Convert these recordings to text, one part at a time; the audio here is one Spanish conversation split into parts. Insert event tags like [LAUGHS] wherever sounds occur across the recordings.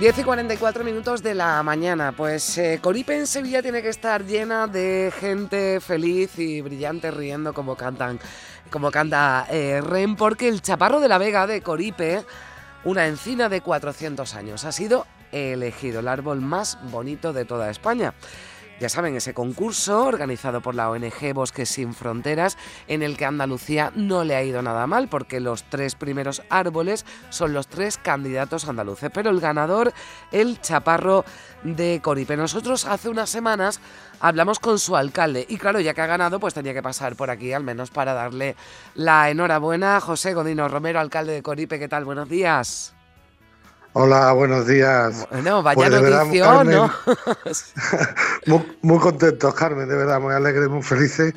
10 y 44 minutos de la mañana. Pues eh, Coripe en Sevilla tiene que estar llena de gente feliz y brillante riendo como cantan, como canta eh, Ren, porque el chaparro de la Vega de Coripe, una encina de 400 años, ha sido elegido el árbol más bonito de toda España. Ya saben, ese concurso organizado por la ONG Bosques Sin Fronteras, en el que Andalucía no le ha ido nada mal, porque los tres primeros árboles son los tres candidatos andaluces, pero el ganador, el chaparro de Coripe. Nosotros hace unas semanas hablamos con su alcalde y claro, ya que ha ganado, pues tenía que pasar por aquí al menos para darle la enhorabuena. José Godino Romero, alcalde de Coripe, ¿qué tal? Buenos días. Hola, buenos días. Bueno, vaya pues notición, ¿no? [LAUGHS] muy, muy, contentos, Carmen, de verdad, muy alegres, muy felices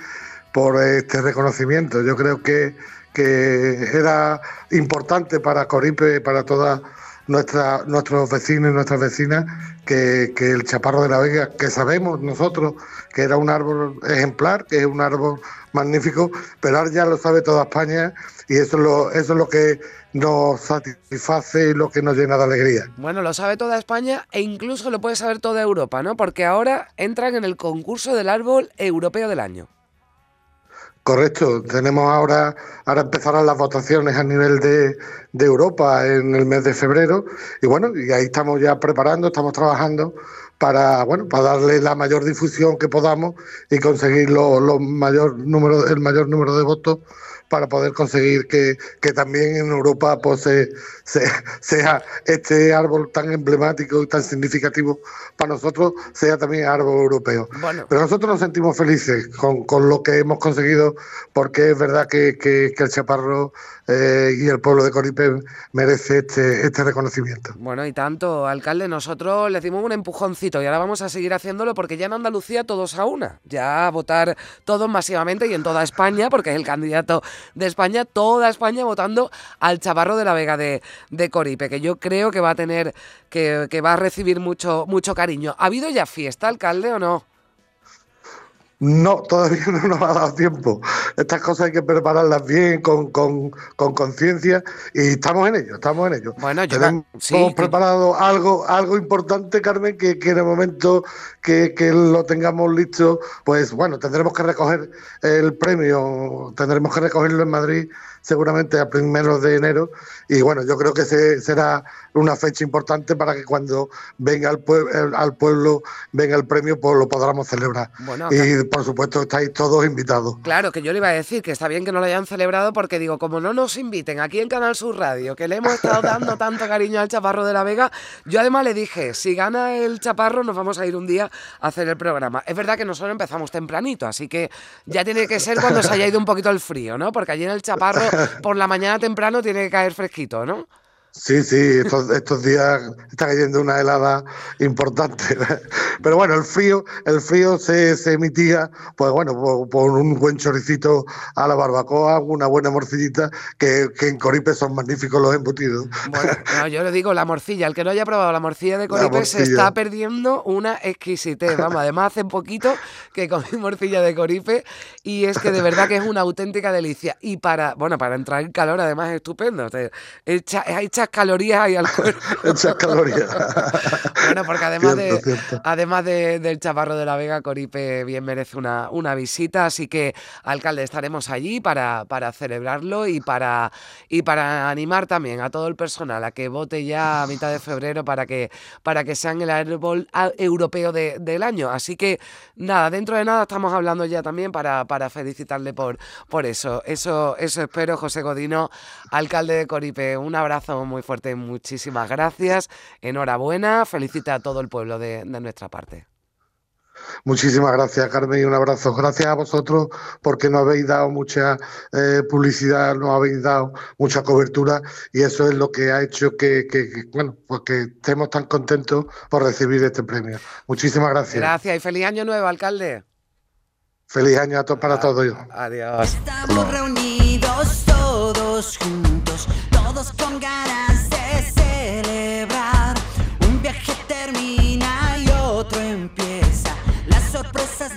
por este reconocimiento. Yo creo que, que era importante para Coripe, para toda nuestra, nuestros vecinos y nuestras vecinas, que, que, el chaparro de la Vega, que sabemos nosotros que era un árbol ejemplar, que es un árbol magnífico, pero ahora ya lo sabe toda España y eso es lo, eso es lo que nos satisface y lo que nos llena de alegría. Bueno, lo sabe toda España e incluso lo puede saber toda Europa, ¿no? Porque ahora entran en el concurso del árbol europeo del año. Correcto, tenemos ahora, ahora empezarán las votaciones a nivel de, de, Europa en el mes de febrero. Y bueno, y ahí estamos ya preparando, estamos trabajando para bueno, para darle la mayor difusión que podamos y conseguir lo, mayor número, el mayor número de votos para poder conseguir que, también en Europa pues, sea este árbol tan emblemático y tan significativo para nosotros, sea también árbol europeo. Pero nosotros nos sentimos felices con, lo que hemos conseguido, porque es verdad que, el chaparro eh, y el pueblo de Coripe merece este, este reconocimiento. Bueno, y tanto, alcalde, nosotros le dimos un empujoncito y ahora vamos a seguir haciéndolo porque ya en Andalucía todos a una, ya a votar todos masivamente y en toda España, porque es el candidato de España, toda España votando al chaparro de la Vega de, de Coripe, que yo creo que va a tener, que, que va a recibir mucho, mucho cariño. ¿Ha habido ya fiesta, alcalde, o no? No, todavía no nos ha dado tiempo. Estas cosas hay que prepararlas bien, con conciencia, y estamos en ello, estamos en ello. Bueno, yo hemos preparado algo, algo importante, Carmen, que, que en el momento que, que, lo tengamos listo, pues bueno, tendremos que recoger el premio, tendremos que recogerlo en Madrid seguramente a primeros de enero, y bueno, yo creo que será una fecha importante para que cuando venga al, al pueblo, venga el premio, pues lo podamos celebrar. y por supuesto estáis todos invitados. Claro, que yo le iba a decir que está bien que no lo hayan celebrado porque digo, como no nos inviten aquí en Canal Sur Radio, que le hemos estado dando tanto cariño al Chaparro de la Vega, yo además le dije, si gana el Chaparro nos vamos a ir un día a hacer el programa. Es verdad que nosotros empezamos tempranito, así que ya tiene que ser cuando se haya ido un poquito el frío, ¿no? Porque allí en el Chaparro por la mañana temprano tiene que caer fresquito, ¿no? Sí, sí, estos, estos días está cayendo una helada importante. [LAUGHS] Pero bueno, el frío, el frío se, se mitiga, pues bueno, por, un buen choricito a la barbacoa, una buena morcillita, que, en Coripe son magníficos los embutidos. Bueno, [LAUGHS] yo le digo la morcilla, el que no haya probado la morcilla de Coripe se está perdiendo una exquisitez. Vamos, además hace poquito que comí morcilla de Coripe y es que de verdad que es una auténtica delicia. Y para, bueno, para entrar en calor además es estupendo. Echa, hecha calorías hay al [LAUGHS] cuerpo. Muchas calorías. [LAUGHS] bueno, porque además, de, además del Chaparro de la Vega, Coripe bien merece una, una visita, así que, alcalde, estaremos allí para, para celebrarlo y para, y para animar también a todo el personal a que vote ya a mitad de febrero para que, para que sean el árbol europeo del año. Así que, nada, dentro de nada estamos hablando ya también para, para felicitarle por, por eso. eso. Eso espero, José Godino, alcalde de Coripe. Un abrazo muy fuerte, muchísimas gracias, enhorabuena, felicita a todo el pueblo de, nuestra parte. Muchísimas gracias, Carmen, y un abrazo. Gracias a vosotros porque nos habéis dado mucha eh, publicidad, nos habéis dado mucha cobertura y eso es lo que ha hecho que, bueno, pues que estemos tan contentos por recibir este premio. Muchísimas gracias. Gracias y feliz año nuevo, alcalde. Feliz año a todos para todos. Adiós. Estamos reunidos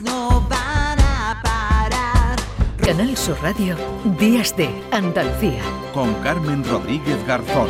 no van a parar. Canal Sur Radio, Días de Andalucía. Con Carmen Rodríguez Garzón.